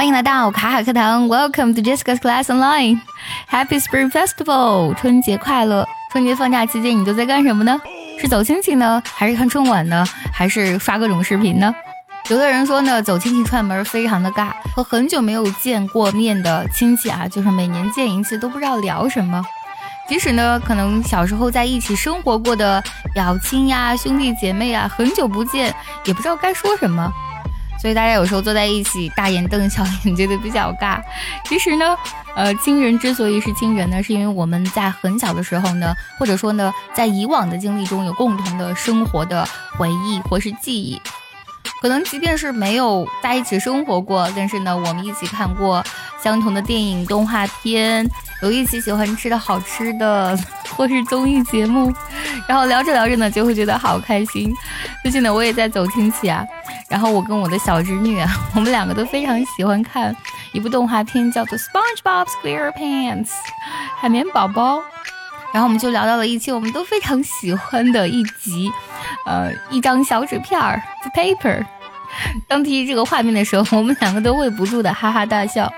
欢迎来到卡卡课堂，Welcome to Jessica's Class Online。Happy Spring Festival，春节快乐！春节放假期间你都在干什么呢？是走亲戚呢，还是看春晚呢，还是刷各种视频呢？有的人说呢，走亲戚串门非常的尬，和很久没有见过面的亲戚啊，就是每年见一次都不知道聊什么。即使呢，可能小时候在一起生活过的表亲呀、兄弟姐妹啊，很久不见，也不知道该说什么。所以大家有时候坐在一起，大眼瞪小眼，觉得比较尬。其实呢，呃，亲人之所以是亲人呢，是因为我们在很小的时候呢，或者说呢，在以往的经历中有共同的生活的回忆或是记忆。可能即便是没有在一起生活过，但是呢，我们一起看过相同的电影、动画片，有一起喜欢吃的好吃的，或是综艺节目，然后聊着聊着呢，就会觉得好开心。最近呢，我也在走亲戚啊。然后我跟我的小侄女，我们两个都非常喜欢看一部动画片，叫做《SpongeBob SquarePants》海绵宝宝。然后我们就聊到了一期我们都非常喜欢的一集，呃，一张小纸片儿，the paper。当提及这个画面的时候，我们两个都会不住的哈哈大笑。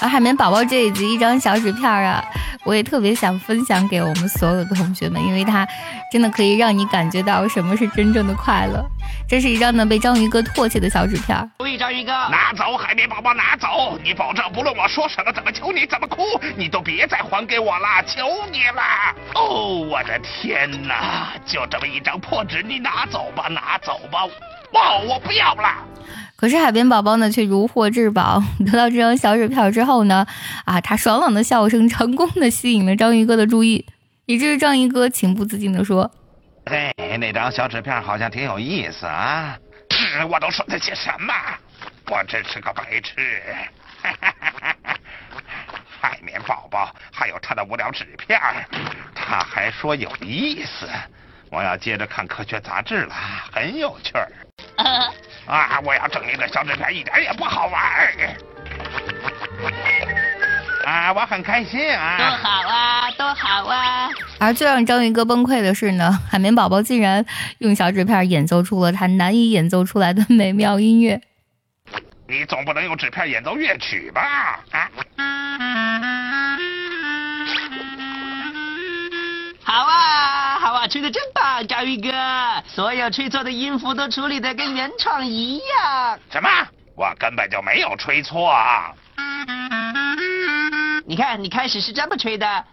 而海绵宝宝这一集一张小纸片儿啊。我也特别想分享给我们所有的同学们，因为它真的可以让你感觉到什么是真正的快乐。这是一张呢被章鱼哥唾弃的小纸片。注意，章鱼哥，拿走海绵宝宝，拿走！你保证不论我说什么，怎么求你，怎么哭，你都别再还给我了，求你了！哦，我的天哪，就这么一张破纸，你拿走吧，拿走吧！哇，我不要了。可是海绵宝宝呢，却如获至宝。得到这张小纸片之后呢，啊，他爽朗的笑声成功的吸引了章鱼哥的注意，以至于章鱼哥情不自禁的说：“嘿，那张小纸片好像挺有意思啊！这我都说了些什么？我真是个白痴！海绵宝宝还有他的无聊纸片，他还说有意思。我要接着看科学杂志了，很有趣儿。” 啊！我要整一个小纸片，一点也不好玩啊！我很开心啊！多好啊！多好啊！而最让章鱼哥崩溃的是呢，海绵宝宝竟然用小纸片演奏出了他难以演奏出来的美妙音乐。你总不能用纸片演奏乐曲吧？啊！好啊，好啊，吹的真棒，章鱼哥！所有吹错的音符都处理的跟原创一样。什么？我根本就没有吹错啊。你看，你开始是这么吹的，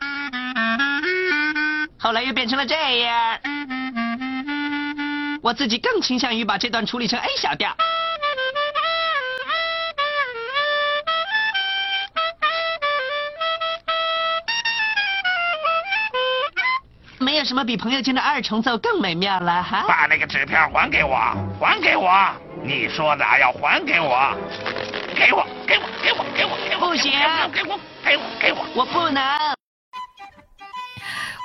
后来又变成了这样。我自己更倾向于把这段处理成 A 小调。有什么比朋友圈的二重奏更美妙了哈！把那个纸片还给我，还给我！你说的要还给我，给我，给我，给我，给我，给我！不行，给我，给我，给我！我不能。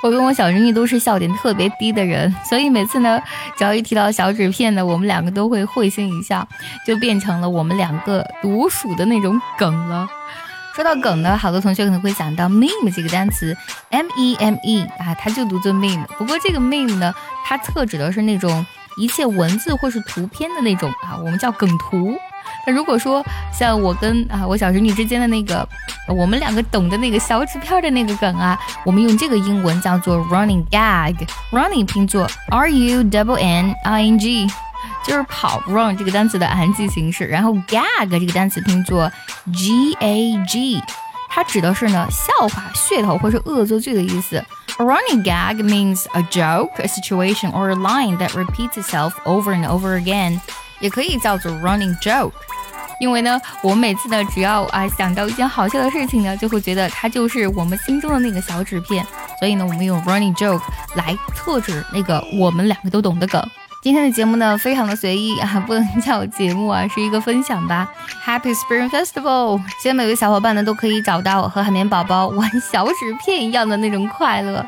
我跟我小侄女都是笑点特别低的人，所以每次呢，只要一提到小纸片呢，我们两个都会会心一笑，就变成了我们两个独属的那种梗了。说到梗呢，好多同学可能会想到 meme 这个单词，m e m e 啊，它就读作 meme。不过这个 meme 呢，它特指的是那种一切文字或是图片的那种啊，我们叫梗图。那如果说像我跟啊我小侄女之间的那个，我们两个懂的那个小纸片的那个梗啊，我们用这个英文叫做 running gag，running 拼作 r u double n i n g。就是跑 run 这个单词的含记形式，然后 gag 这个单词拼作 g a g，它指的是呢笑话、噱头或是恶作剧的意思。Running gag means a joke, a situation or a line that repeats itself over and over again，也可以叫做 running joke。因为呢，我每次呢，只要啊想到一件好笑的事情呢，就会觉得它就是我们心中的那个小纸片，所以呢，我们用 running joke 来特指那个我们两个都懂的梗。今天的节目呢，非常的随意啊，不能叫节目啊，是一个分享吧。Happy Spring Festival！希望每位小伙伴呢都可以找到我和海绵宝宝玩小纸片一样的那种快乐。